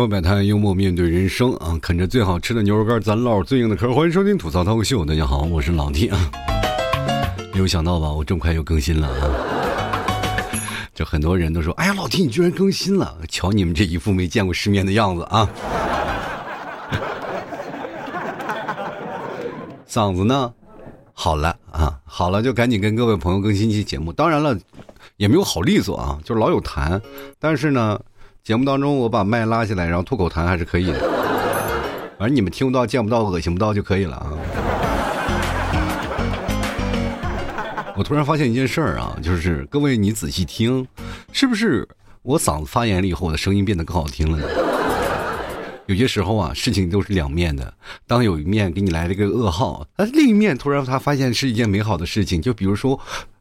说摆摊幽默面对人生啊，啃着最好吃的牛肉干，咱唠最硬的嗑。欢迎收听吐槽脱口秀，大家好，我是老弟啊。没有想到吧，我这么快又更新了啊！就很多人都说，哎呀，老弟你居然更新了，瞧你们这一副没见过世面的样子啊！嗓子呢？好了啊，好了就赶紧跟各位朋友更新一期节目。当然了，也没有好利索啊，就是老有痰，但是呢。节目当中，我把麦拉下来，然后吐口痰还是可以的。反正你们听不到、见不到、恶心不到就可以了啊。我突然发现一件事儿啊，就是各位你仔细听，是不是我嗓子发炎了以后，我的声音变得更好听了呢？有些时候啊，事情都是两面的。当有一面给你来了一个噩耗，那另一面突然他发现是一件美好的事情。就比如说。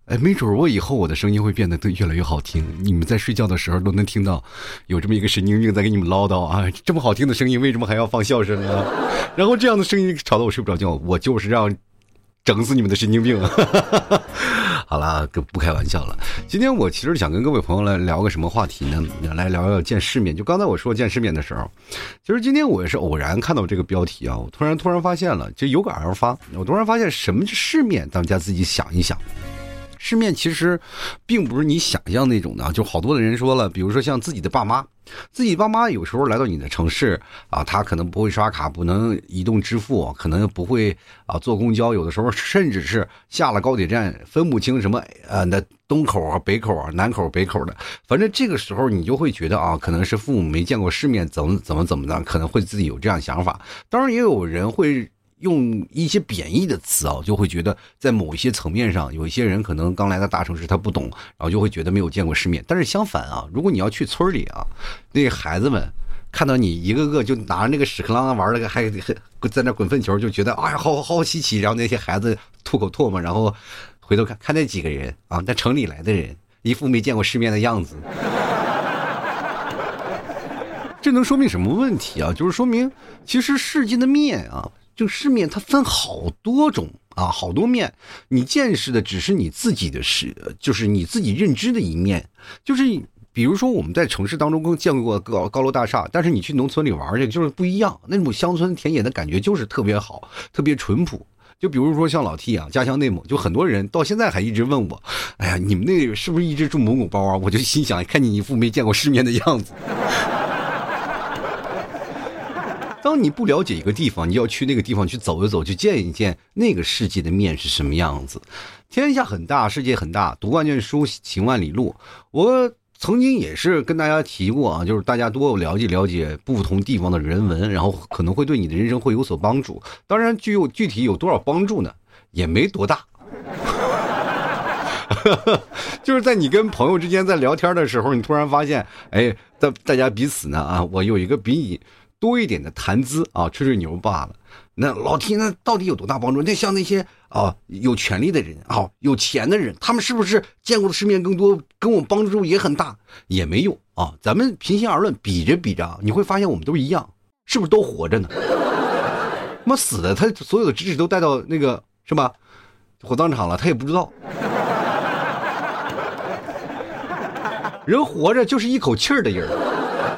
哎，没准儿我以后我的声音会变得越来越好听。你们在睡觉的时候都能听到，有这么一个神经病在给你们唠叨啊！这么好听的声音，为什么还要放笑声啊？然后这样的声音吵得我睡不着觉，我就是让整死你们的神经病！好了，不开玩笑了。今天我其实想跟各位朋友来聊个什么话题呢？来聊聊见世面。就刚才我说见世面的时候，其实今天我也是偶然看到这个标题啊，我突然突然发现了，就有感而发，我突然发现什么是世面，大家自己想一想。世面其实，并不是你想象那种的，就好多的人说了，比如说像自己的爸妈，自己爸妈有时候来到你的城市啊，他可能不会刷卡，不能移动支付，可能不会啊坐公交，有的时候甚至是下了高铁站分不清什么呃那东口啊北口啊南口北口的，反正这个时候你就会觉得啊，可能是父母没见过世面，怎么怎么怎么的，可能会自己有这样想法。当然也有人会。用一些贬义的词啊，就会觉得在某一些层面上，有一些人可能刚来到大城市，他不懂，然后就会觉得没有见过世面。但是相反啊，如果你要去村里啊，那孩子们看到你一个个就拿着那个屎壳郎玩那个，还还在那滚粪球，就觉得哎呀，好好稀奇。然后那些孩子吐口唾沫，然后回头看看那几个人啊，在城里来的人，一副没见过世面的样子。这能说明什么问题啊？就是说明其实世界的面啊。就世面它分好多种啊，好多面，你见识的只是你自己的世，就是你自己认知的一面。就是比如说我们在城市当中更见过高高楼大厦，但是你去农村里玩去就是不一样，那种乡村田野的感觉就是特别好，特别淳朴。就比如说像老 T 啊，家乡内蒙，就很多人到现在还一直问我，哎呀，你们那是不是一直住蒙古包啊？我就心想，看你一副没见过世面的样子。当你不了解一个地方，你要去那个地方去走一走，去见一见那个世界的面是什么样子。天下很大，世界很大，读万卷书，行万里路。我曾经也是跟大家提过啊，就是大家多了解了解不同地方的人文，然后可能会对你的人生会有所帮助。当然，具有具体有多少帮助呢？也没多大。就是在你跟朋友之间在聊天的时候，你突然发现，哎，大大家彼此呢啊，我有一个比你。多一点的谈资啊，吹吹牛罢了。那老天那到底有多大帮助？那像那些啊有权利的人啊，有钱的人，他们是不是见过的世面更多，跟我们帮助也很大？也没用啊。咱们平心而论，比着比着，你会发现我们都一样，是不是都活着呢？妈死的，他所有的知识都带到那个是吧？火葬场了，他也不知道。人活着就是一口气儿的人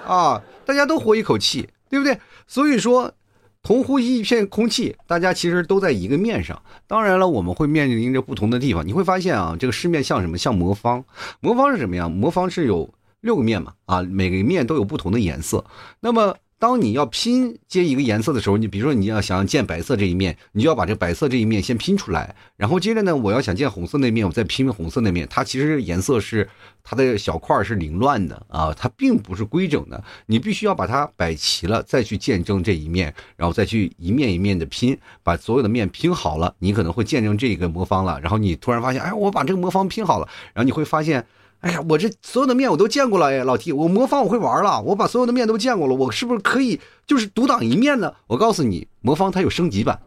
啊，大家都活一口气。对不对？所以说，同呼吸一片空气，大家其实都在一个面上。当然了，我们会面临着不同的地方。你会发现啊，这个世面像什么？像魔方。魔方是什么呀？魔方是有六个面嘛？啊，每个面都有不同的颜色。那么。当你要拼接一个颜色的时候，你比如说你要想建白色这一面，你就要把这白色这一面先拼出来，然后接着呢，我要想建红色那面，我再拼红色那面。它其实颜色是它的小块是凌乱的啊，它并不是规整的。你必须要把它摆齐了，再去见证这一面，然后再去一面一面的拼，把所有的面拼好了，你可能会见证这个魔方了。然后你突然发现，哎，我把这个魔方拼好了，然后你会发现。哎呀，我这所有的面我都见过了哎，老 T，我魔方我会玩了，我把所有的面都见过了，我是不是可以就是独当一面呢？我告诉你，魔方它有升级版，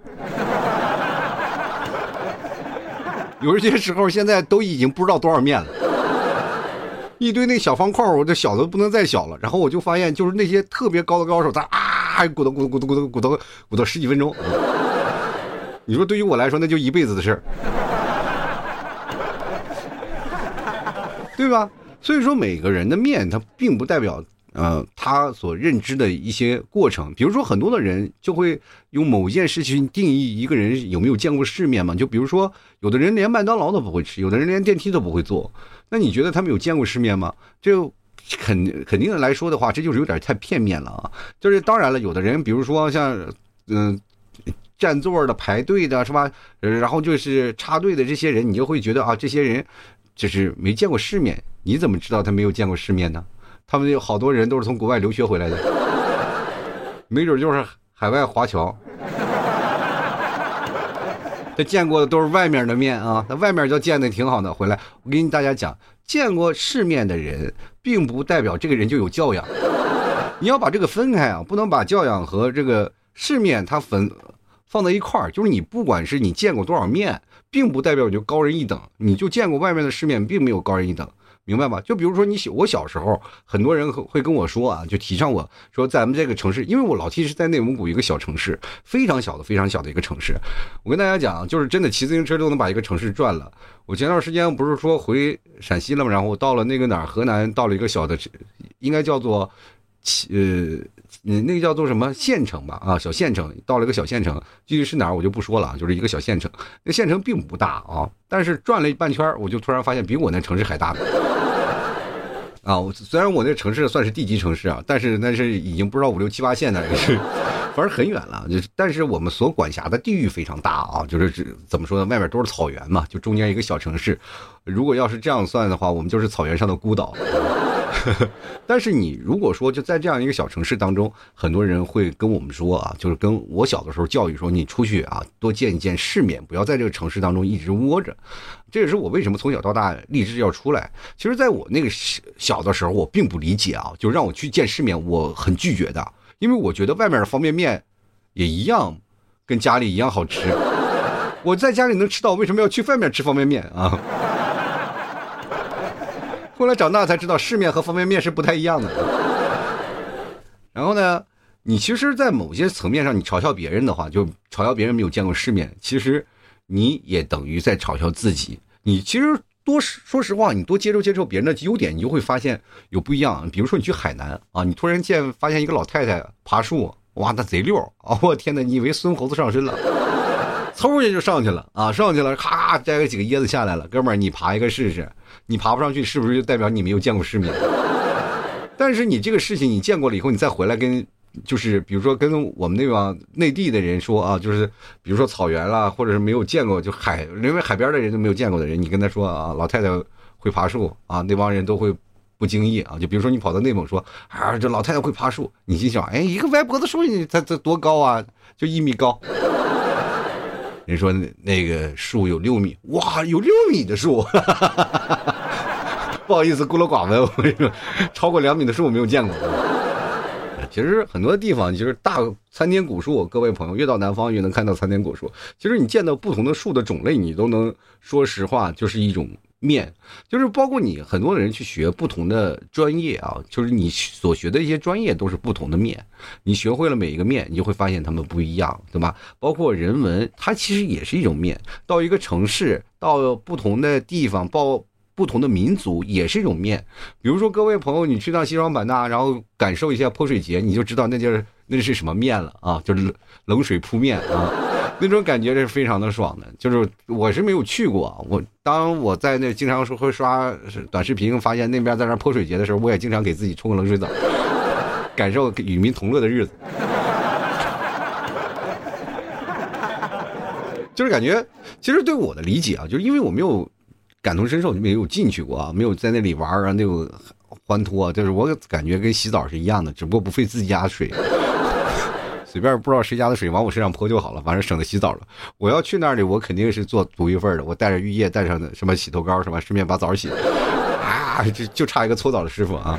有一些时候现在都已经不知道多少面了，一堆那小方块，我这小的不能再小了。然后我就发现，就是那些特别高的高手，他啊，鼓捣鼓捣鼓捣鼓捣鼓捣鼓捣十几分钟。你说对于我来说，那就一辈子的事儿。对吧？所以说每个人的面，它并不代表呃，他所认知的一些过程，比如说很多的人就会用某件事情定义一个人有没有见过世面嘛。就比如说，有的人连麦当劳都不会吃，有的人连电梯都不会坐，那你觉得他们有见过世面吗？这肯肯定的来说的话，这就是有点太片面了啊。就是当然了，有的人比如说像嗯占座的、排队的是吧？然后就是插队的这些人，你就会觉得啊，这些人就是没见过世面。你怎么知道他没有见过世面呢？他们有好多人都是从国外留学回来的，没准就是海外华侨。他见过的都是外面的面啊，那外面就见的挺好的。回来，我跟大家讲，见过世面的人，并不代表这个人就有教养。你要把这个分开啊，不能把教养和这个世面它分放在一块儿。就是你不管是你见过多少面，并不代表你就高人一等。你就见过外面的世面，并没有高人一等。明白吧？就比如说你小我小时候，很多人会跟我说啊，就提倡我说咱们这个城市，因为我老弟是在内蒙古一个小城市，非常小的、非常小的一个城市。我跟大家讲，就是真的骑自行车都能把一个城市转了。我前段时间不是说回陕西了吗？然后到了那个哪儿，河南到了一个小的，应该叫做，呃。嗯，那个叫做什么县城吧？啊，小县城，到了一个小县城，具体是哪儿我就不说了，就是一个小县城。那县城并不大啊，但是转了一半圈，我就突然发现比我那城市还大。啊，虽然我那城市算是地级城市啊，但是那是已经不知道五六七八线的，是，反正很远了。就是但是我们所管辖的地域非常大啊，就是怎么说呢？外面都是草原嘛，就中间一个小城市。如果要是这样算的话，我们就是草原上的孤岛。但是你如果说就在这样一个小城市当中，很多人会跟我们说啊，就是跟我小的时候教育说，你出去啊，多见一见世面，不要在这个城市当中一直窝着。这也是我为什么从小到大立志要出来。其实，在我那个小的时候，我并不理解啊，就让我去见世面，我很拒绝的，因为我觉得外面的方便面也一样，跟家里一样好吃。我在家里能吃到，为什么要去外面吃方便面啊？后来长大才知道，世面和方便面是不太一样的。然后呢，你其实，在某些层面上，你嘲笑别人的话，就嘲笑别人没有见过世面，其实你也等于在嘲笑自己。你其实多说实话，你多接受接受别人的优点，你就会发现有不一样。比如说，你去海南啊，你突然见发现一个老太太爬树，哇，那贼溜啊！我天哪，你以为孙猴子上身了？嗖一下就上去了啊，上去了，咔摘个几个椰子下来了，哥们儿，你爬一个试试。你爬不上去，是不是就代表你没有见过世面？但是你这个事情你见过了以后，你再回来跟，就是比如说跟我们那帮内地的人说啊，就是比如说草原啦，或者是没有见过就海，因为海边的人都没有见过的人，你跟他说啊，老太太会爬树啊，那帮人都会不经意啊。就比如说你跑到内蒙说啊，这老太太会爬树，你心想，哎，一个歪脖子树，你它它多高啊？就一米高。人说那个树有六米，哇，有六米的树，不好意思，孤陋寡闻，我跟你说，超过两米的树我没有见过。其实很多地方就是大参天古树，各位朋友，越到南方越能看到参天古树。其实你见到不同的树的种类，你都能说实话，就是一种。面就是包括你很多人去学不同的专业啊，就是你所学的一些专业都是不同的面，你学会了每一个面，你就会发现他们不一样，对吧？包括人文，它其实也是一种面。到一个城市，到不同的地方，报不同的民族也是一种面。比如说各位朋友，你去趟西双版纳，然后感受一下泼水节，你就知道那就是那是什么面了啊，就是冷水扑面啊。那种感觉是非常的爽的，就是我是没有去过。我当我在那经常说会刷短视频，发现那边在那泼水节的时候，我也经常给自己冲个冷水澡，感受与民同乐的日子。就是感觉，其实对我的理解啊，就是因为我没有感同身受，没有进去过啊，没有在那里玩啊，那种欢脱，就是我感觉跟洗澡是一样的，只不过不费自己家水。随便不知道谁家的水往我身上泼就好了，反正省得洗澡了。我要去那里，我肯定是做独一份的。我带着浴液，带上什么洗头膏什么，顺便把澡洗。啊，就就差一个搓澡的师傅啊，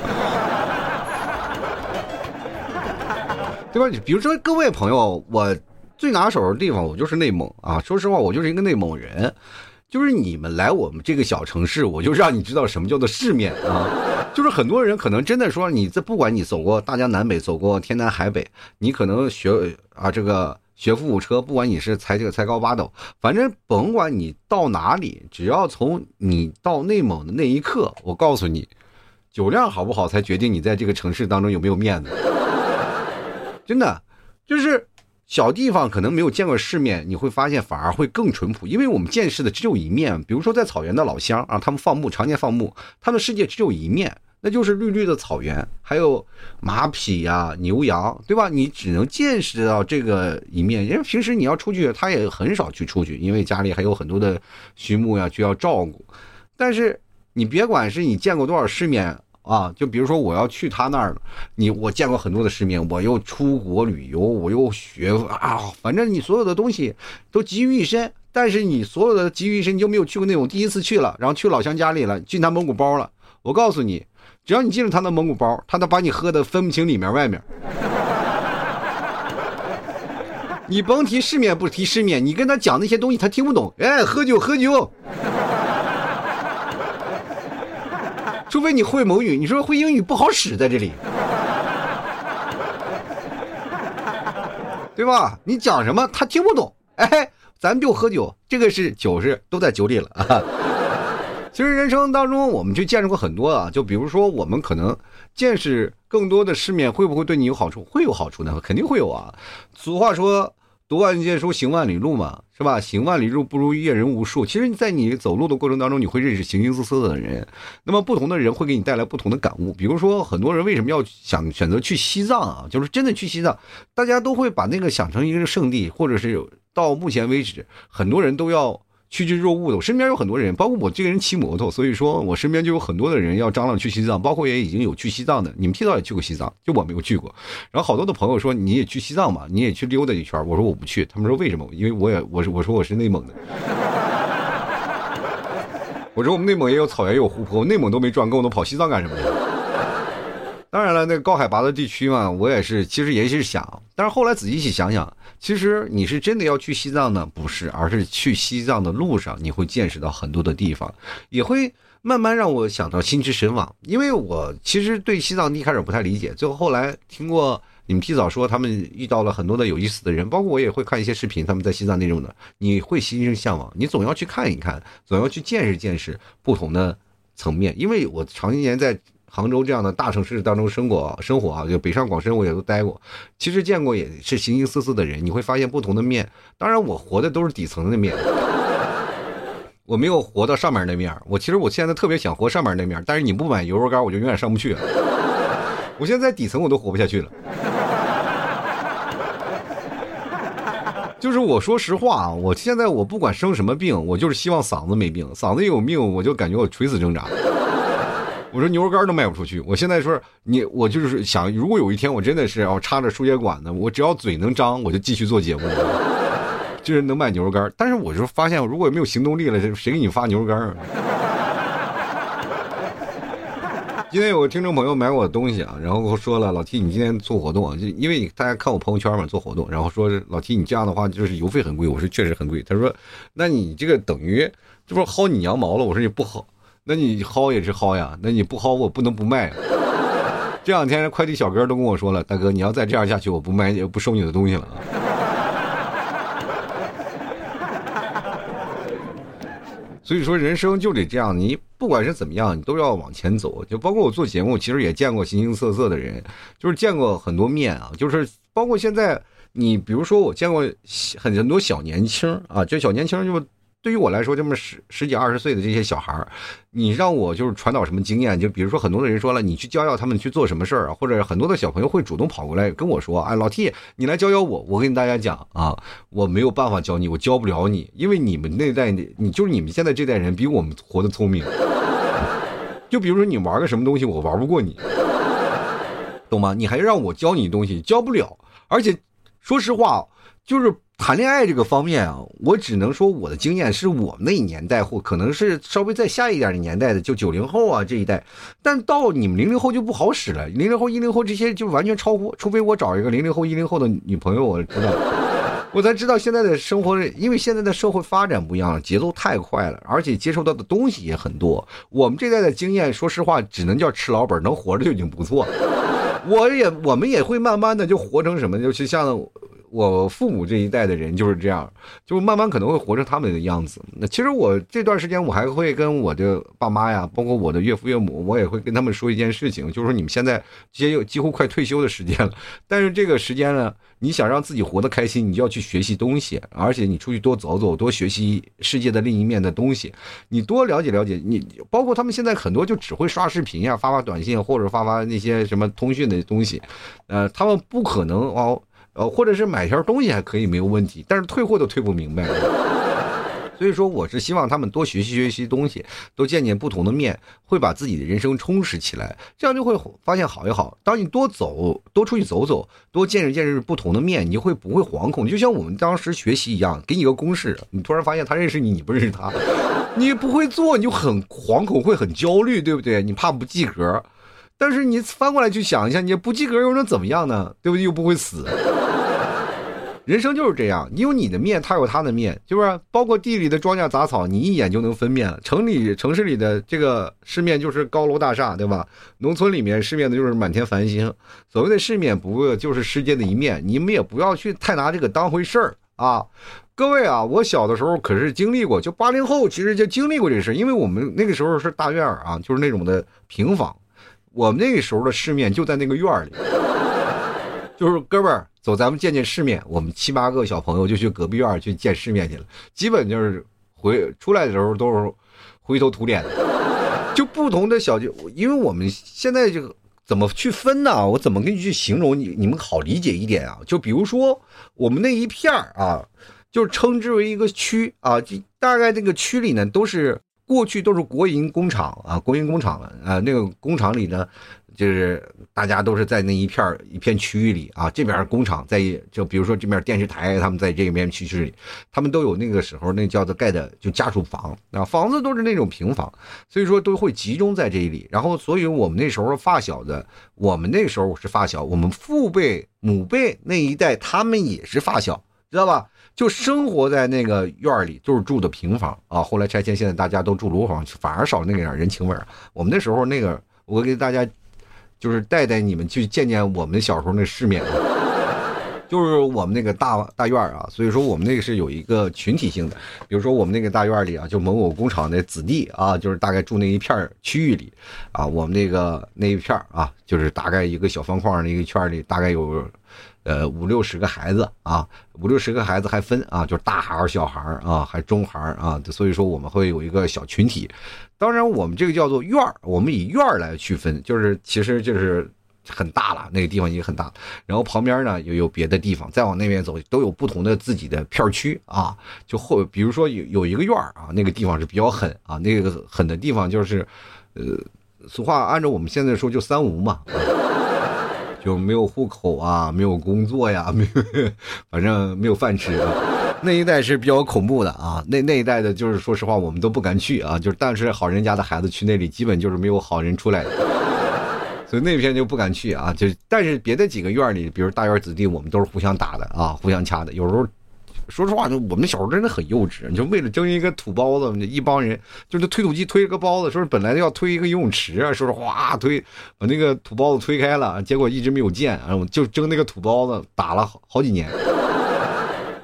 对吧？比如说各位朋友，我最拿手的地方，我就是内蒙啊。说实话，我就是一个内蒙人。就是你们来我们这个小城市，我就让你知道什么叫做世面啊！就是很多人可能真的说，你这不管你走过大江南北，走过天南海北，你可能学啊这个学富五车，不管你是才这个才高八斗，反正甭管你到哪里，只要从你到内蒙的那一刻，我告诉你，酒量好不好才决定你在这个城市当中有没有面子。真的，就是小地方可能没有见过世面，你会发现反而会更淳朴，因为我们见识的只有一面。比如说在草原的老乡啊，他们放牧，常年放牧，他们世界只有一面，那就是绿绿的草原，还有马匹呀、牛羊，对吧？你只能见识到这个一面，因为平时你要出去，他也很少去出去，因为家里还有很多的畜牧呀需要照顾。但是你别管是你见过多少世面。啊，就比如说我要去他那儿了，你我见过很多的世面，我又出国旅游，我又学啊，反正你所有的东西都集于一身，但是你所有的集于一身，你就没有去过那种第一次去了，然后去老乡家里了，进他蒙古包了。我告诉你，只要你进了他的蒙古包，他能把你喝的分不清里面外面。你甭提世面不提世面，你跟他讲那些东西他听不懂。哎，喝酒喝酒。除非你会某语，你说会英语不好使在这里，对吧？你讲什么他听不懂。哎，咱就喝酒，这个是酒是都在酒里了啊。其实人生当中，我们就见识过很多啊。就比如说，我们可能见识更多的世面，会不会对你有好处？会有好处呢，肯定会有啊。俗话说。读万卷书，行万里路嘛，是吧？行万里路不如阅人无数。其实，在你走路的过程当中，你会认识形形色色的人。那么，不同的人会给你带来不同的感悟。比如说，很多人为什么要想选择去西藏啊？就是真的去西藏，大家都会把那个想成一个圣地，或者是到目前为止，很多人都要。趋之若鹜的，我身边有很多人，包括我这个人骑摩托，所以说我身边就有很多的人要张罗去西藏，包括也已经有去西藏的。你们提早也去过西藏，就我没有去过。然后好多的朋友说你也去西藏嘛，你也去溜达一圈。我说我不去，他们说为什么？因为我也我是我说我是内蒙的。我说我们内蒙也有草原，也有湖泊，我内蒙都没转够，都跑西藏干什么？当然了，那个高海拔的地区嘛，我也是，其实也是想，但是后来仔细一想想，其实你是真的要去西藏呢，不是，而是去西藏的路上，你会见识到很多的地方，也会慢慢让我想到心驰神往。因为我其实对西藏一开始不太理解，最后后来听过你们提早说他们遇到了很多的有意思的人，包括我也会看一些视频，他们在西藏那种的，你会心生向往，你总要去看一看，总要去见识见识不同的层面，因为我常年在。杭州这样的大城市当中生活生活啊，就北上广深我也都待过，其实见过也是形形色色的人，你会发现不同的面。当然，我活的都是底层的面，我没有活到上面那面。我其实我现在特别想活上面那面，但是你不买牛肉干，我就永远上不去。我现在在底层我都活不下去了。就是我说实话啊，我现在我不管生什么病，我就是希望嗓子没病，嗓子有病，我就感觉我垂死挣扎。我说牛肉干都卖不出去，我现在说你，我就是想，如果有一天我真的是要插着输液管呢，我只要嘴能张，我就继续做节目，就是能卖牛肉干。但是我就发现，如果没有行动力了，谁给你发牛肉干啊？今天有个听众朋友买我的东西啊，然后说了，老 T 你今天做活动啊，就因为大家看我朋友圈嘛，做活动，然后说老 T 你这样的话就是邮费很贵，我说确实很贵。他说，那你这个等于这不薅你羊毛了？我说你不薅。那你薅也是薅呀，那你不薅我不能不卖。这两天快递小哥都跟我说了，大哥你要再这样下去，我不卖也不收你的东西了。所以说人生就得这样，你不管是怎么样，你都要往前走。就包括我做节目，其实也见过形形色色的人，就是见过很多面啊。就是包括现在，你比如说我见过很很多小年轻啊，就小年轻就。对于我来说，这么十十几二十岁的这些小孩儿，你让我就是传导什么经验？就比如说，很多的人说了，你去教教他们去做什么事儿啊，或者很多的小朋友会主动跑过来跟我说：“哎，老 T，你来教教我。”我跟大家讲啊，我没有办法教你，我教不了你，因为你们那代，你就是你们现在这代人比我们活得聪明。就比如说你玩个什么东西，我玩不过你，懂吗？你还让我教你东西，教不了。而且说实话，就是。谈恋爱这个方面啊，我只能说我的经验是我们那年代或可能是稍微再下一点的年代的，就九零后啊这一代。但到你们零零后就不好使了，零零后、一零后这些就完全超乎，除非我找一个零零后、一零后的女朋友，我知道，我才知道现在的生活，因为现在的社会发展不一样了，节奏太快了，而且接受到的东西也很多。我们这代的经验，说实话，只能叫吃老本，能活着就已经不错了。我也我们也会慢慢的就活成什么，就是像。我父母这一代的人就是这样，就慢慢可能会活成他们的样子。那其实我这段时间我还会跟我的爸妈呀，包括我的岳父岳母，我也会跟他们说一件事情，就是说你们现在接几乎快退休的时间了，但是这个时间呢，你想让自己活得开心，你就要去学习东西，而且你出去多走走，多学习世界的另一面的东西，你多了解了解。你包括他们现在很多就只会刷视频呀，发发短信或者发发那些什么通讯的东西，呃，他们不可能哦。呃，或者是买条东西还可以没有问题，但是退货都退不明白。所以说，我是希望他们多学习学习东西，多见见不同的面，会把自己的人生充实起来。这样就会发现好也好。当你多走，多出去走走，多见识见识不同的面，你就会不会惶恐？就像我们当时学习一样，给你个公式，你突然发现他认识你，你不认识他，你不会做，你就很惶恐，会很焦虑，对不对？你怕不及格。但是你翻过来去想一下，你不及格又能怎么样呢？对不对？又不会死。人生就是这样，你有你的面，他有他的面，就是？包括地里的庄稼杂草，你一眼就能分辨。城里城市里的这个世面就是高楼大厦，对吧？农村里面世面的就是满天繁星。所谓的世面，不过就是世界的一面。你们也不要去太拿这个当回事儿啊！各位啊，我小的时候可是经历过，就八零后其实就经历过这事因为我们那个时候是大院儿啊，就是那种的平房，我们那个时候的世面就在那个院儿里，就是哥们儿。走，咱们见见世面。我们七八个小朋友就去隔壁院去见世面去了，基本就是回出来的时候都是灰头土脸的。就不同的小就，因为我们现在就怎么去分呢？我怎么跟你去形容你？你们好理解一点啊？就比如说我们那一片儿啊，就称之为一个区啊，就大概这个区里呢都是过去都是国营工厂啊，国营工厂了啊，那个工厂里呢。就是大家都是在那一片一片区域里啊，这边工厂在，就比如说这边电视台，他们在这边区域里，他们都有那个时候那叫做盖的就家属房啊，房子都是那种平房，所以说都会集中在这里。然后，所以我们那时候发小的，我们那时候是发小，我们父辈母辈那一代他们也是发小，知道吧？就生活在那个院里，就是住的平房啊。后来拆迁，现在大家都住楼房，反而少那个点人情味儿。我们那时候那个，我给大家。就是带带你们去见见我们小时候那世面，就是我们那个大大院啊，所以说我们那个是有一个群体性的，比如说我们那个大院里啊，就某某工厂的子弟啊，就是大概住那一片区域里，啊，我们那个那一片啊，就是大概一个小方框的一个圈里，大概有。呃，五六十个孩子啊，五六十个孩子还分啊，就是大孩儿、小孩儿啊，还中孩儿啊，所以说我们会有一个小群体。当然，我们这个叫做院儿，我们以院儿来区分，就是其实就是很大了，那个地方已经很大。然后旁边呢又有别的地方，再往那边走都有不同的自己的片区啊。就后比如说有有一个院儿啊，那个地方是比较狠啊，那个狠的地方就是，呃，俗话按照我们现在说就三无嘛。就没有户口啊，没有工作呀，没有，反正没有饭吃。那一代是比较恐怖的啊，那那一代的，就是说实话，我们都不敢去啊。就是但是好人家的孩子去那里，基本就是没有好人出来的，所以那片就不敢去啊。就但是别的几个院里，比如大院子弟，我们都是互相打的啊，互相掐的，有时候。说实话，就我们小时候真的很幼稚，你就为了争一个土包子，一帮人就是推土机推个包子，说是本来要推一个游泳池啊，说是哗推把那个土包子推开了，结果一直没有建，然后就争那个土包子，打了好好几年，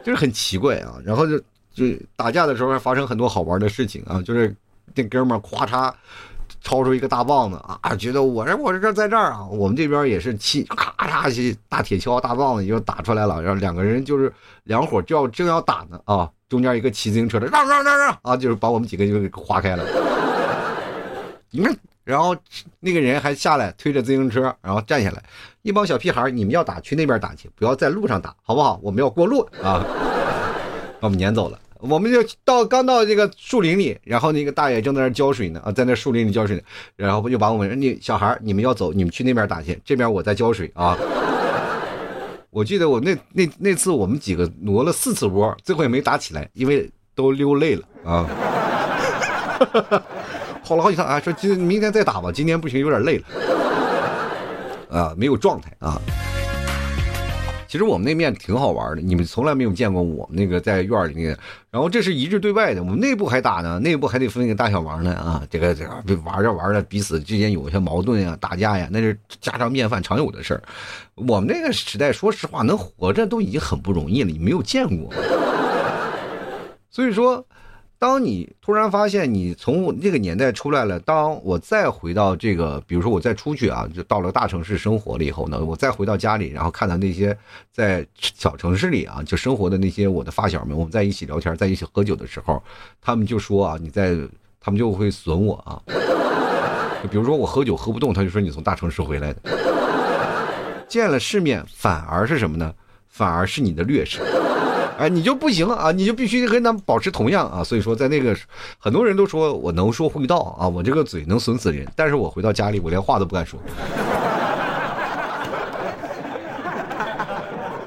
就是很奇怪啊。然后就就打架的时候还发生很多好玩的事情啊，就是那哥们儿咵嚓。抄出一个大棒子啊！觉得我这我这在这儿啊！我们这边也是气，咔嚓起大铁锹、大棒子就打出来了。然后两个人就是两伙就要正要打呢啊！中间一个骑自行车的让让让让啊！就是把我们几个就给划开了。你们，然后那个人还下来推着自行车，然后站下来，一帮小屁孩，你们要打去那边打去，不要在路上打，好不好？我们要过路啊！把我们撵走了。我们就到刚到这个树林里，然后那个大爷正在那浇水呢啊，在那树林里浇水呢，然后不就把我们那小孩你们要走，你们去那边打去，这边我在浇水啊。我记得我那那那次我们几个挪了四次窝，最后也没打起来，因为都溜累了啊。跑了好几趟啊，说今明天再打吧，今天不行，有点累了啊，没有状态啊。其实我们那面挺好玩的，你们从来没有见过我们那个在院里那个。然后这是一致对外的，我们内部还打呢，内部还得分个大小王呢啊！这个这个 玩着玩着，彼此之间有些矛盾呀、打架呀，那是家常便饭、常有的事儿。我们那个时代，说实话，能活着都已经很不容易了，你没有见过。所以说。当你突然发现你从这个年代出来了，当我再回到这个，比如说我再出去啊，就到了大城市生活了以后呢，我再回到家里，然后看到那些在小城市里啊就生活的那些我的发小们，我们在一起聊天，在一起喝酒的时候，他们就说啊，你在，他们就会损我啊，比如说我喝酒喝不动，他就说你从大城市回来的，见了世面反而是什么呢？反而是你的劣势。哎，你就不行了啊！你就必须跟他们保持同样啊！所以说，在那个很多人都说我能说会道啊，我这个嘴能损死人。但是我回到家里，我连话都不敢说。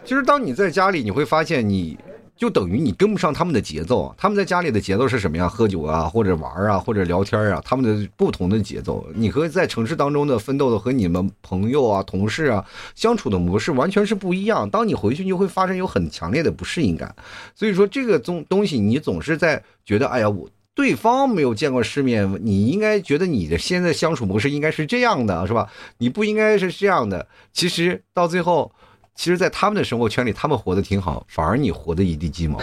其实，当你在家里，你会发现你。就等于你跟不上他们的节奏，他们在家里的节奏是什么呀？喝酒啊，或者玩啊，或者聊天啊，他们的不同的节奏。你和在城市当中的奋斗的和你们朋友啊、同事啊相处的模式完全是不一样。当你回去，你就会发生有很强烈的不适应感。所以说，这个东东西，你总是在觉得，哎呀，我对方没有见过世面，你应该觉得你的现在相处模式应该是这样的，是吧？你不应该是这样的。其实到最后。其实，在他们的生活圈里，他们活得挺好，反而你活得一地鸡毛，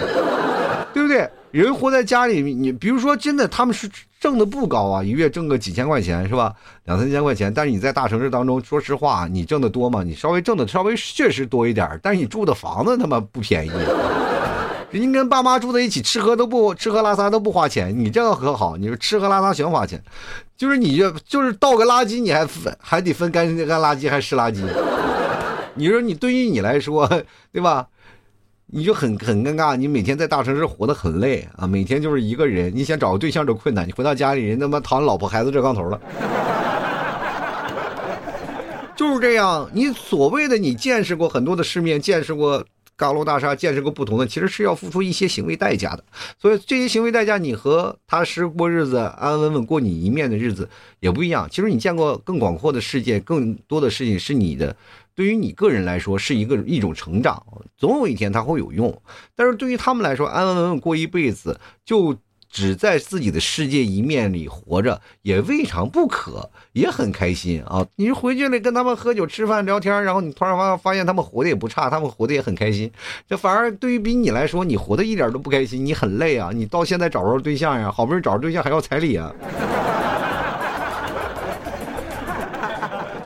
对不对？人活在家里，你比如说，真的他们是挣的不高啊，一月挣个几千块钱是吧？两三千块钱。但是你在大城市当中，说实话，你挣的多吗？你稍微挣的稍微确实多一点，但是你住的房子他妈不便宜。人家跟爸妈住在一起，吃喝都不吃喝拉撒都不花钱，你这个可好？你说吃喝拉撒全花钱，就是你这就是倒个垃圾，你还分还得分干干垃圾还湿垃圾。你说你对于你来说，对吧？你就很很尴尬。你每天在大城市活得很累啊，每天就是一个人。你想找个对象都困难。你回到家里，人他妈躺老婆孩子这炕头了，就是这样。你所谓的你见识过很多的世面，见识过高楼大厦，建设个不同的，其实是要付出一些行为代价的。所以这些行为代价，你和踏实过日子、安安稳稳过你一面的日子也不一样。其实你见过更广阔的世界，更多的事情是你的。对于你个人来说是一个一种成长，总有一天它会有用。但是对于他们来说，安安稳稳过一辈子，就只在自己的世界一面里活着，也未尝不可，也很开心啊！你回去了跟他们喝酒、吃饭、聊天，然后你突然发发现他们活的也不差，他们活的也很开心。这反而对于比你来说，你活的一点都不开心，你很累啊！你到现在找不着对象呀，好不容易找着对象还要彩礼啊！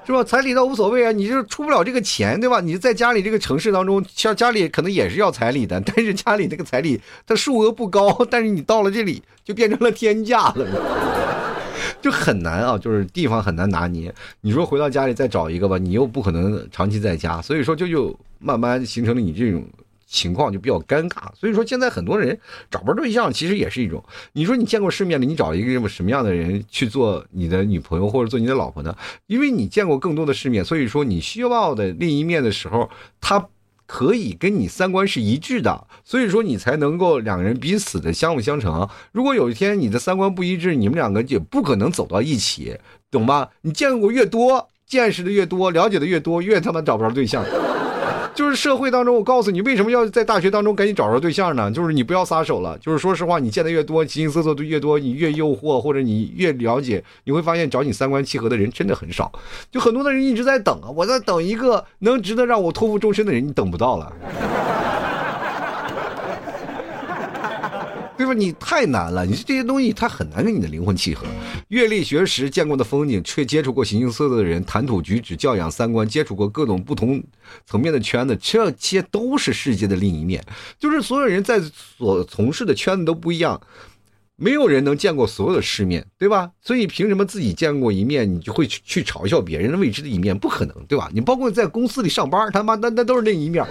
是吧？彩礼倒无所谓啊，你就出不了这个钱，对吧？你在家里这个城市当中，像家里可能也是要彩礼的，但是家里这个彩礼它数额不高，但是你到了这里就变成了天价了，就很难啊，就是地方很难拿捏。你说回到家里再找一个吧，你又不可能长期在家，所以说就就慢慢形成了你这种。情况就比较尴尬，所以说现在很多人找不着对象，其实也是一种。你说你见过世面的，你找一个什么什么样的人去做你的女朋友或者做你的老婆呢？因为你见过更多的世面，所以说你需要的另一面的时候，他可以跟你三观是一致的，所以说你才能够两个人彼此的相辅相成。如果有一天你的三观不一致，你们两个也不可能走到一起，懂吧？你见过越多，见识的越多，了解的越多，越他妈找不着对象。就是社会当中，我告诉你，为什么要在大学当中赶紧找着对象呢？就是你不要撒手了。就是说实话，你见的越多，形形色色的越多，你越诱惑，或者你越了解，你会发现找你三观契合的人真的很少。就很多的人一直在等啊，我在等一个能值得让我托付终身的人，你等不到了。对吧？你太难了，你这些东西它很难跟你的灵魂契合。阅历、学识、见过的风景，却接触过形形色色的人，谈吐举止、教养、三观，接触过各种不同层面的圈子，这些都是世界的另一面。就是所有人在所从事的圈子都不一样，没有人能见过所有的世面，对吧？所以凭什么自己见过一面，你就会去去嘲笑别人的未知的一面？不可能，对吧？你包括在公司里上班，他妈那那都是另一面。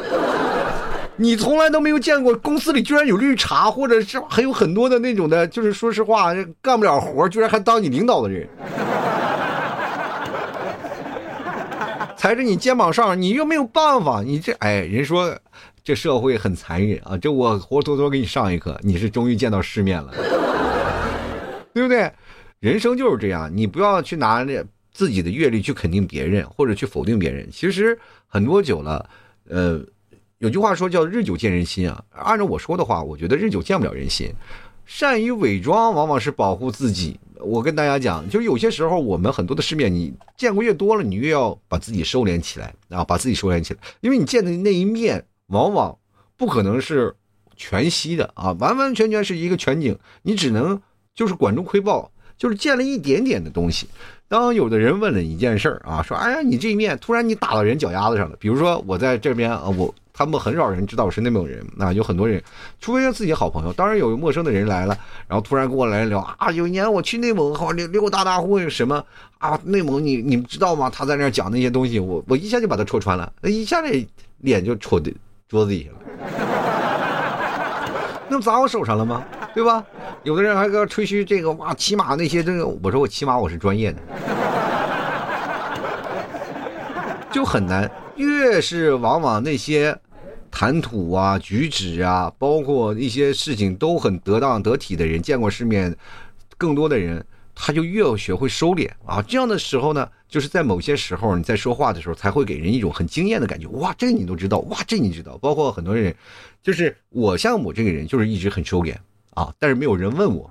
你从来都没有见过公司里居然有绿茶，或者是还有很多的那种的，就是说实话干不了活，居然还当你领导的人，踩着你肩膀上，你又没有办法，你这哎，人说这社会很残忍啊，这我活脱脱给你上一课，你是终于见到世面了，对不对？人生就是这样，你不要去拿自己的阅历去肯定别人，或者去否定别人。其实很多久了，呃。有句话说叫日久见人心啊。按照我说的话，我觉得日久见不了人心。善于伪装往往是保护自己。我跟大家讲，就是有些时候我们很多的世面，你见过越多了，你越要把自己收敛起来啊，把自己收敛起来，因为你见的那一面往往不可能是全息的啊，完完全全是一个全景，你只能就是管中窥豹，就是见了一点点的东西。当有的人问了一件事儿啊，说哎呀，你这一面突然你打到人脚丫子上了，比如说我在这边啊，我。他们很少人知道我是内蒙人，那有很多人，除非是自己好朋友。当然有陌生的人来了，然后突然跟我来聊啊，有一年我去内蒙，好溜溜达达会什么啊，内蒙你你们知道吗？他在那讲那些东西，我我一下就把他戳穿了，那一下这脸就戳的桌子底下了，那不砸我手上了吗？对吧？有的人还搁吹嘘这个哇，骑马那些这个，我说我骑马我是专业的，就很难。越是往往那些。谈吐啊，举止啊，包括一些事情都很得当得体的人，见过世面更多的人，他就越要学会收敛啊。这样的时候呢，就是在某些时候你在说话的时候，才会给人一种很惊艳的感觉。哇，这你都知道，哇，这你知道。包括很多人，就是我像我这个人，就是一直很收敛啊，但是没有人问我，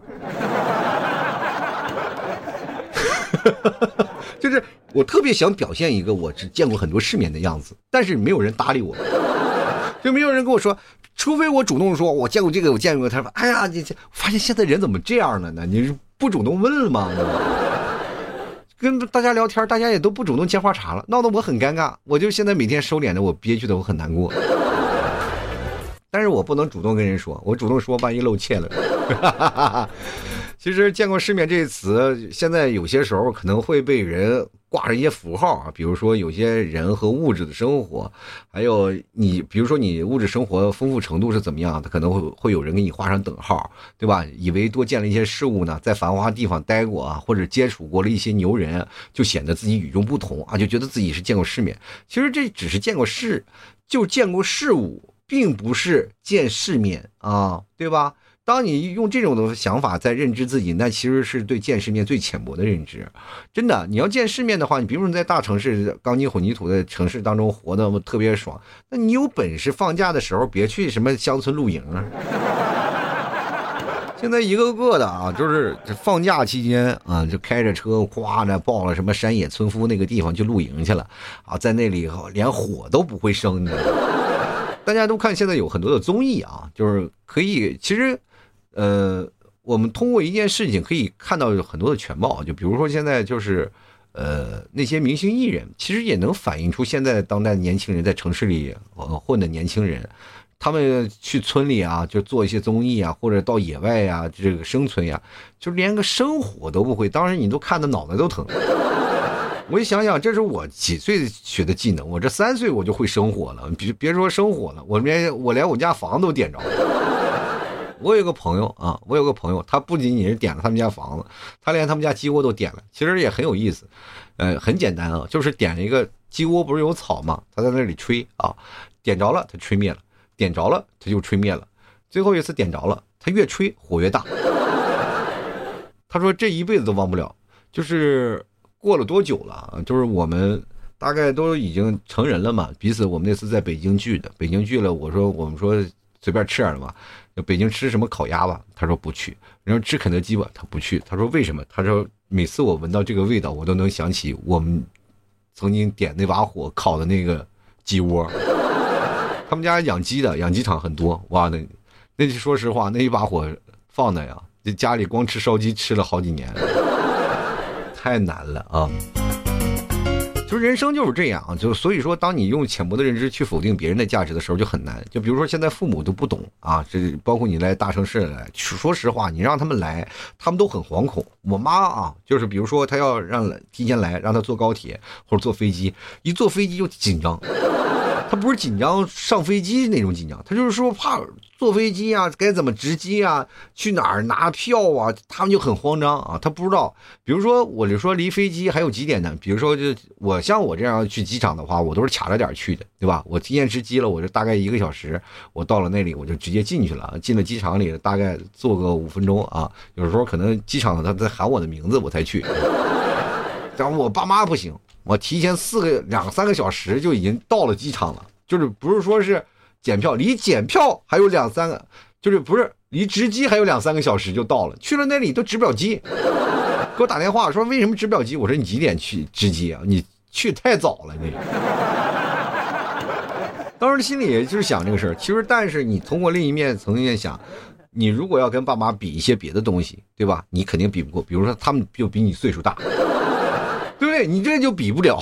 就是我特别想表现一个我是见过很多世面的样子，但是没有人搭理我。就没有人跟我说，除非我主动说，我见过这个，我见过。他说：“哎呀，你这发现现在人怎么这样了呢？你是不主动问了吗？跟大家聊天，大家也都不主动接话茬了，闹得我很尴尬。我就现在每天收敛的，我憋屈的，我很难过。但是我不能主动跟人说，我主动说，万一露怯了。其实见过世面这词，现在有些时候可能会被人。挂上一些符号啊，比如说有些人和物质的生活，还有你，比如说你物质生活丰富程度是怎么样的，可能会会有人给你画上等号，对吧？以为多见了一些事物呢，在繁华地方待过啊，或者接触过了一些牛人，就显得自己与众不同啊，就觉得自己是见过世面。其实这只是见过世，就见过事物，并不是见世面啊，对吧？当你用这种的想法在认知自己，那其实是对见世面最浅薄的认知。真的，你要见世面的话，你比如说你在大城市钢筋混凝土的城市当中活的特别爽，那你有本事放假的时候别去什么乡村露营啊！现在一个个的啊，就是放假期间啊，就开着车夸着报了什么山野村夫那个地方去露营去了啊，在那里连火都不会生的。大家都看现在有很多的综艺啊，就是可以其实。呃，我们通过一件事情可以看到很多的全貌，就比如说现在就是，呃，那些明星艺人，其实也能反映出现在当代年轻人在城市里呃混的年轻人，他们去村里啊，就做一些综艺啊，或者到野外呀，这个生存呀，就连个生火都不会，当时你都看的脑袋都疼。我一想想，这是我几岁学的技能，我这三岁我就会生火了，别别说生火了，我连我连我家房都点着了。我有个朋友啊，我有个朋友，他不仅仅是点了他们家房子，他连他们家鸡窝都点了。其实也很有意思，呃，很简单啊，就是点了一个鸡窝，不是有草吗？他在那里吹啊，点着了他吹灭了，点着了他就吹灭了，最后一次点着了，他越吹火越大。他说这一辈子都忘不了，就是过了多久了啊？就是我们大概都已经成人了嘛，彼此我们那次在北京聚的，北京聚了，我说我们说随便吃点嘛。北京吃什么烤鸭吧？他说不去。然后吃肯德基吧？他不去。他说为什么？他说每次我闻到这个味道，我都能想起我们曾经点那把火烤的那个鸡窝。他们家养鸡的，养鸡场很多。哇，那那说实话，那一把火放的呀，这家里光吃烧鸡吃了好几年，太难了啊。就人生就是这样，就所以说，当你用浅薄的认知去否定别人的价值的时候，就很难。就比如说，现在父母都不懂啊，这包括你来大城市来，说实话，你让他们来，他们都很惶恐。我妈啊，就是比如说，她要让提前来，让她坐高铁或者坐飞机，一坐飞机就紧张。她不是紧张上飞机那种紧张，她就是说怕坐飞机啊，该怎么值机啊，去哪儿拿票啊，他们就很慌张啊。他不知道，比如说我就说离飞机还有几点呢？比如说就我像我这样去机场的话，我都是卡着点去的，对吧？我提前值机了，我就大概一个小时，我到了那里我就直接进去了，进了机场里大概坐个五分钟啊。有时候可能机场他在喊我的名字我才去，然后我爸妈不行。我提前四个两三个小时就已经到了机场了，就是不是说是检票离检票还有两三个，就是不是离值机还有两三个小时就到了。去了那里都值不了机，给我打电话说为什么值不了机？我说你几点去值机啊？你去太早了，你。当时心里也就是想这个事儿。其实，但是你通过另一面层面想，你如果要跟爸妈比一些别的东西，对吧？你肯定比不过。比如说他们就比你岁数大，对不对？你这就比不了，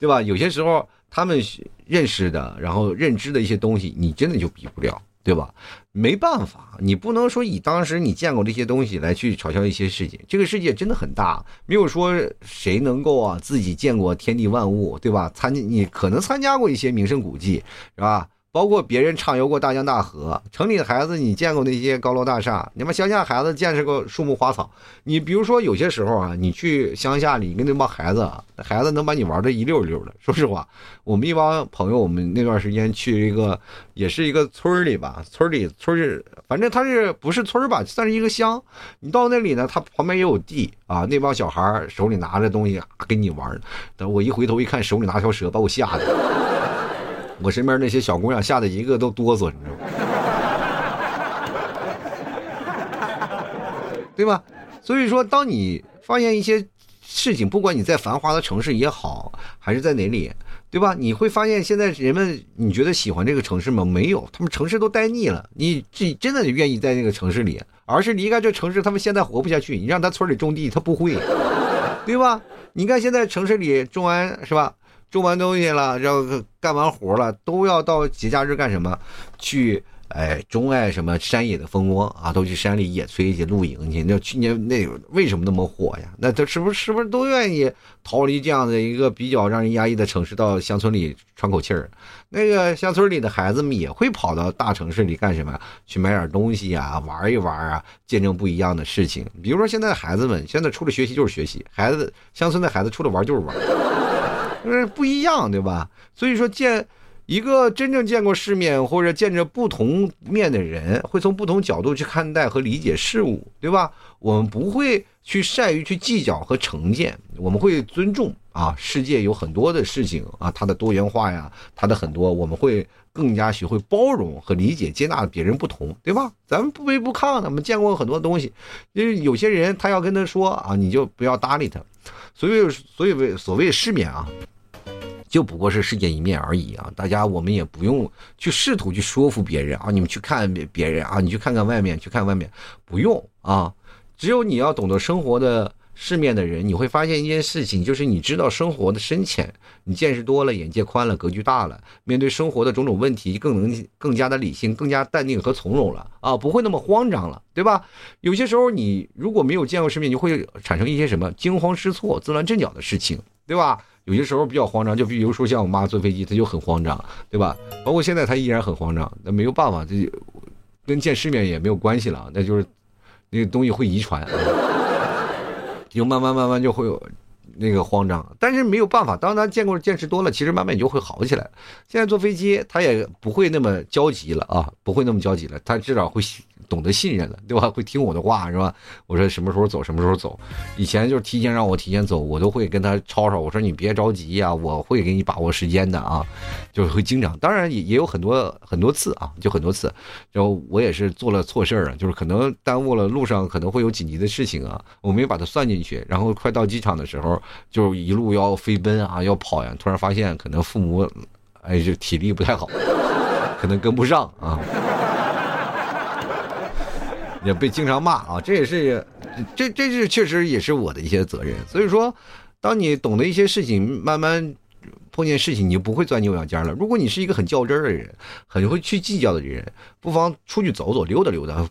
对吧？有些时候。他们认识的，然后认知的一些东西，你真的就比不了，对吧？没办法，你不能说以当时你见过这些东西来去嘲笑一些事情。这个世界真的很大，没有说谁能够啊自己见过天地万物，对吧？参你可能参加过一些名胜古迹，是吧？包括别人畅游过大江大河，城里的孩子你见过那些高楼大厦，你们乡下孩子见识过树木花草。你比如说有些时候啊，你去乡下里跟那帮孩子，孩子能把你玩的一溜溜的。说实话，我们一帮朋友，我们那段时间去一个，也是一个村里吧，村里村是，反正他是不是村吧，算是一个乡。你到那里呢，他旁边也有地啊，那帮小孩手里拿着东西跟你玩。等我一回头一看，手里拿条蛇，把我吓的。我身边那些小姑娘吓得一个都哆嗦，你知道吗？对吧？所以说，当你发现一些事情，不管你在繁华的城市也好，还是在哪里，对吧？你会发现现在人们，你觉得喜欢这个城市吗？没有，他们城市都待腻了。你自己真的愿意在那个城市里，而是离开这城市，他们现在活不下去。你让他村里种地，他不会，对吧？你看现在城市里种完是吧？种完东西了，然后干完活了，都要到节假日干什么？去哎，钟爱什么山野的风光啊，都去山里野炊去露营去。那去年那为什么那么火呀？那他是不是是不是都愿意逃离这样的一个比较让人压抑的城市，到乡村里喘口气儿？那个乡村里的孩子们也会跑到大城市里干什么？去买点东西啊，玩一玩啊，见证不一样的事情。比如说现在的孩子们，现在除了学习就是学习，孩子乡村的孩子除了玩就是玩。就是不一样，对吧？所以说，见一个真正见过世面或者见着不同面的人，会从不同角度去看待和理解事物，对吧？我们不会去善于去计较和成见，我们会尊重啊。世界有很多的事情啊，它的多元化呀，它的很多，我们会更加学会包容和理解、接纳别人不同，对吧？咱们不卑不亢的，我们见过很多东西，因为有些人他要跟他说啊，你就不要搭理他。所以，所以为所谓世面啊。就不过是世界一面而已啊！大家，我们也不用去试图去说服别人啊！你们去看别别人啊，你去看看外面，去看外面，不用啊！只有你要懂得生活的世面的人，你会发现一件事情，就是你知道生活的深浅，你见识多了，眼界宽了，格局大了，面对生活的种种问题，更能更加的理性，更加淡定和从容了啊！不会那么慌张了，对吧？有些时候你如果没有见过世面，你会产生一些什么惊慌失措、自乱阵脚的事情，对吧？有些时候比较慌张，就比如说像我妈坐飞机，她就很慌张，对吧？包括现在她依然很慌张，那没有办法，这跟见世面也没有关系了，那就是那个东西会遗传，就慢慢慢慢就会有那个慌张。但是没有办法，当他见过见识多了，其实慢慢也就会好起来。现在坐飞机，他也不会那么焦急了啊，不会那么焦急了，他至少会。懂得信任了，对吧？会听我的话，是吧？我说什么时候走，什么时候走。以前就是提前让我提前走，我都会跟他吵吵。我说你别着急呀，我会给你把握时间的啊。就会经常，当然也也有很多很多次啊，就很多次。然后我也是做了错事儿啊，就是可能耽误了路上可能会有紧急的事情啊，我没把它算进去。然后快到机场的时候，就一路要飞奔啊，要跑呀。突然发现可能父母，哎，这体力不太好，可能跟不上啊。也被经常骂啊，这也是，这这是确实也是我的一些责任。所以说，当你懂得一些事情，慢慢碰见事情，你就不会钻牛角尖了。如果你是一个很较真的人，很会去计较的人，不妨出去走走，溜达溜达。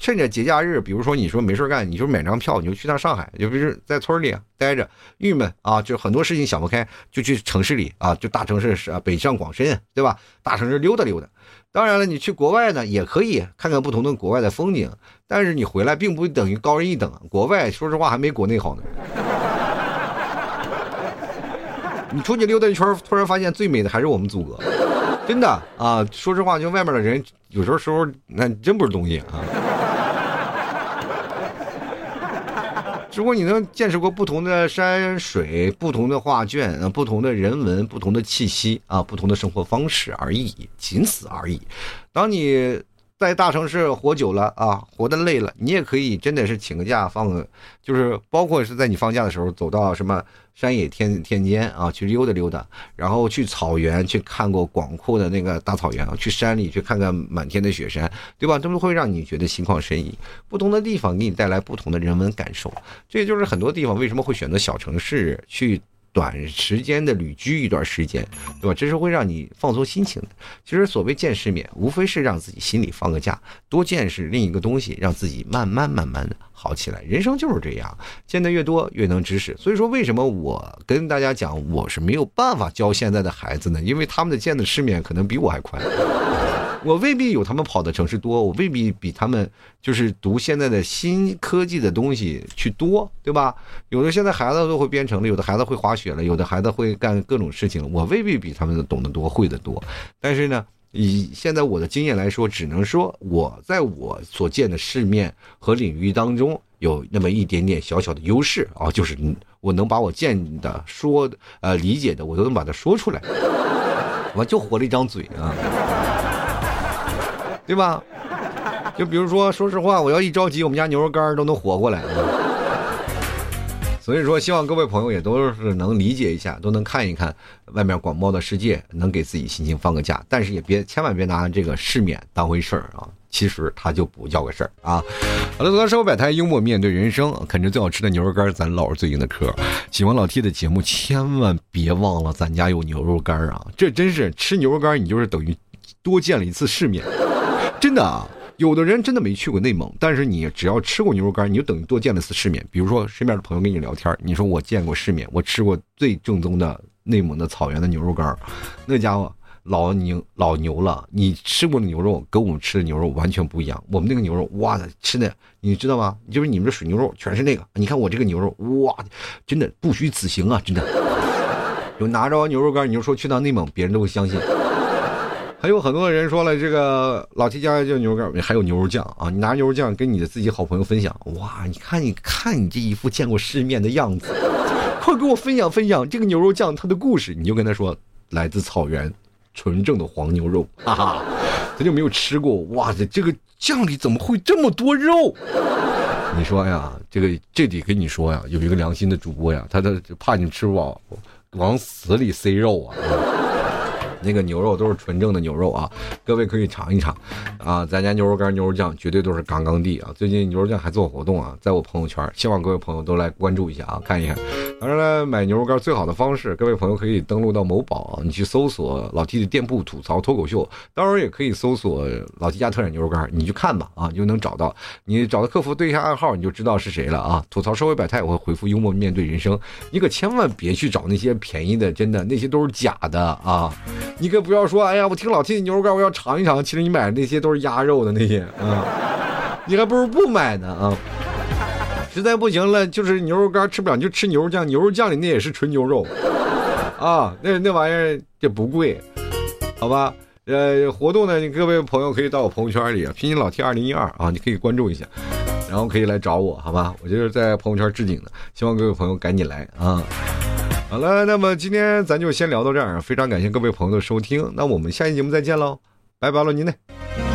趁着节假日，比如说你说没事干，你就买张票，你就去趟上海，就比如在村里待着，郁闷啊，就很多事情想不开，就去城市里啊，就大城市是啊，北上广深，对吧？大城市溜达溜达。当然了，你去国外呢，也可以看看不同的国外的风景，但是你回来并不等于高人一等。国外说实话还没国内好呢。你出去溜达一圈，突然发现最美的还是我们祖国，真的啊！说实话，就外面的人有时候时候那真不是东西啊。如果你能见识过不同的山水、不同的画卷、不同的人文、不同的气息啊、不同的生活方式而已，仅此而已。当你。在大城市活久了啊，活得累了，你也可以真的是请个假放个，就是包括是在你放假的时候，走到什么山野天天间啊，去溜达溜达，然后去草原去看过广阔的那个大草原啊，去山里去看看满天的雪山，对吧？这不会让你觉得心旷神怡。不同的地方给你带来不同的人文感受，这也就是很多地方为什么会选择小城市去。短时间的旅居一段时间，对吧？这是会让你放松心情的。其实所谓见世面，无非是让自己心里放个假，多见识另一个东西，让自己慢慢慢慢的好起来。人生就是这样，见得越多，越能知识。所以说，为什么我跟大家讲，我是没有办法教现在的孩子呢？因为他们的见的世面可能比我还宽。我未必有他们跑的城市多，我未必比他们就是读现在的新科技的东西去多，对吧？有的现在孩子都会编程了，有的孩子会滑雪了，有的孩子会干各种事情了，我未必比他们懂得多，会的多。但是呢，以现在我的经验来说，只能说我在我所见的世面和领域当中有那么一点点小小的优势啊，就是我能把我见的、说的呃理解的，我都能把它说出来，我就活了一张嘴啊。对吧？就比如说，说实话，我要一着急，我们家牛肉干都能活过来。所以说，希望各位朋友也都是能理解一下，都能看一看外面广袤的世界，能给自己心情放个假。但是也别千万别拿这个世面当回事儿啊！其实它就不叫个事儿啊。好了，走到生活百态，幽默面对人生，啃着最好吃的牛肉干，咱唠着最硬的嗑。喜欢老 T 的节目，千万别忘了咱家有牛肉干啊！这真是吃牛肉干，你就是等于多见了一次世面。真的啊，有的人真的没去过内蒙，但是你只要吃过牛肉干，你就等于多见了次世面。比如说身边的朋友跟你聊天，你说我见过世面，我吃过最正宗的内蒙的草原的牛肉干，那家伙老牛老牛了。你吃过的牛肉跟我们吃的牛肉完全不一样。我们那个牛肉，哇的，吃的你知道吗？就是你们的水牛肉全是那个。你看我这个牛肉，哇，真的不虚此行啊！真的，有拿着牛肉干，你就说去趟内蒙，别人都会相信。还有很多的人说了，这个老 T 家就牛肉干，还有牛肉酱啊！你拿牛肉酱跟你的自己好朋友分享，哇！你看，你看你这一副见过世面的样子，快给我分享分享这个牛肉酱它的故事。你就跟他说，来自草原，纯正的黄牛肉，哈哈，他就没有吃过。哇塞，这个酱里怎么会这么多肉？你说呀，这个这得跟你说呀，有一个良心的主播呀，他他怕你吃不饱，往死里塞肉啊。那个牛肉都是纯正的牛肉啊，各位可以尝一尝，啊，咱家牛肉干、牛肉酱绝对都是杠杠的啊！最近牛肉酱还做活动啊，在我朋友圈，希望各位朋友都来关注一下啊，看一看。当然了，买牛肉干最好的方式，各位朋友可以登录到某宝，你去搜索老 T 的店铺吐槽脱口秀，当然也可以搜索老 T 家特产牛肉干，你去看吧啊，你就能找到。你找到客服对一下暗号，你就知道是谁了啊！吐槽社会百态，我会回复幽默面对人生，你可千万别去找那些便宜的，真的那些都是假的啊！你可不要说，哎呀，我听老 T 的牛肉干，我要尝一尝。其实你买的那些都是鸭肉的那些啊，你还不如不买呢啊。实在不行了，就是牛肉干吃不了，你就吃牛肉酱。牛肉酱里那也是纯牛肉啊，那那玩意儿也不贵，好吧？呃，活动呢，各位朋友可以到我朋友圈里，拼音老 T 二零一二啊，你可以关注一下，然后可以来找我，好吧？我就是在朋友圈置顶的，希望各位朋友赶紧来啊。好了，那么今天咱就先聊到这儿，非常感谢各位朋友的收听，那我们下期节目再见喽，拜拜了您嘞。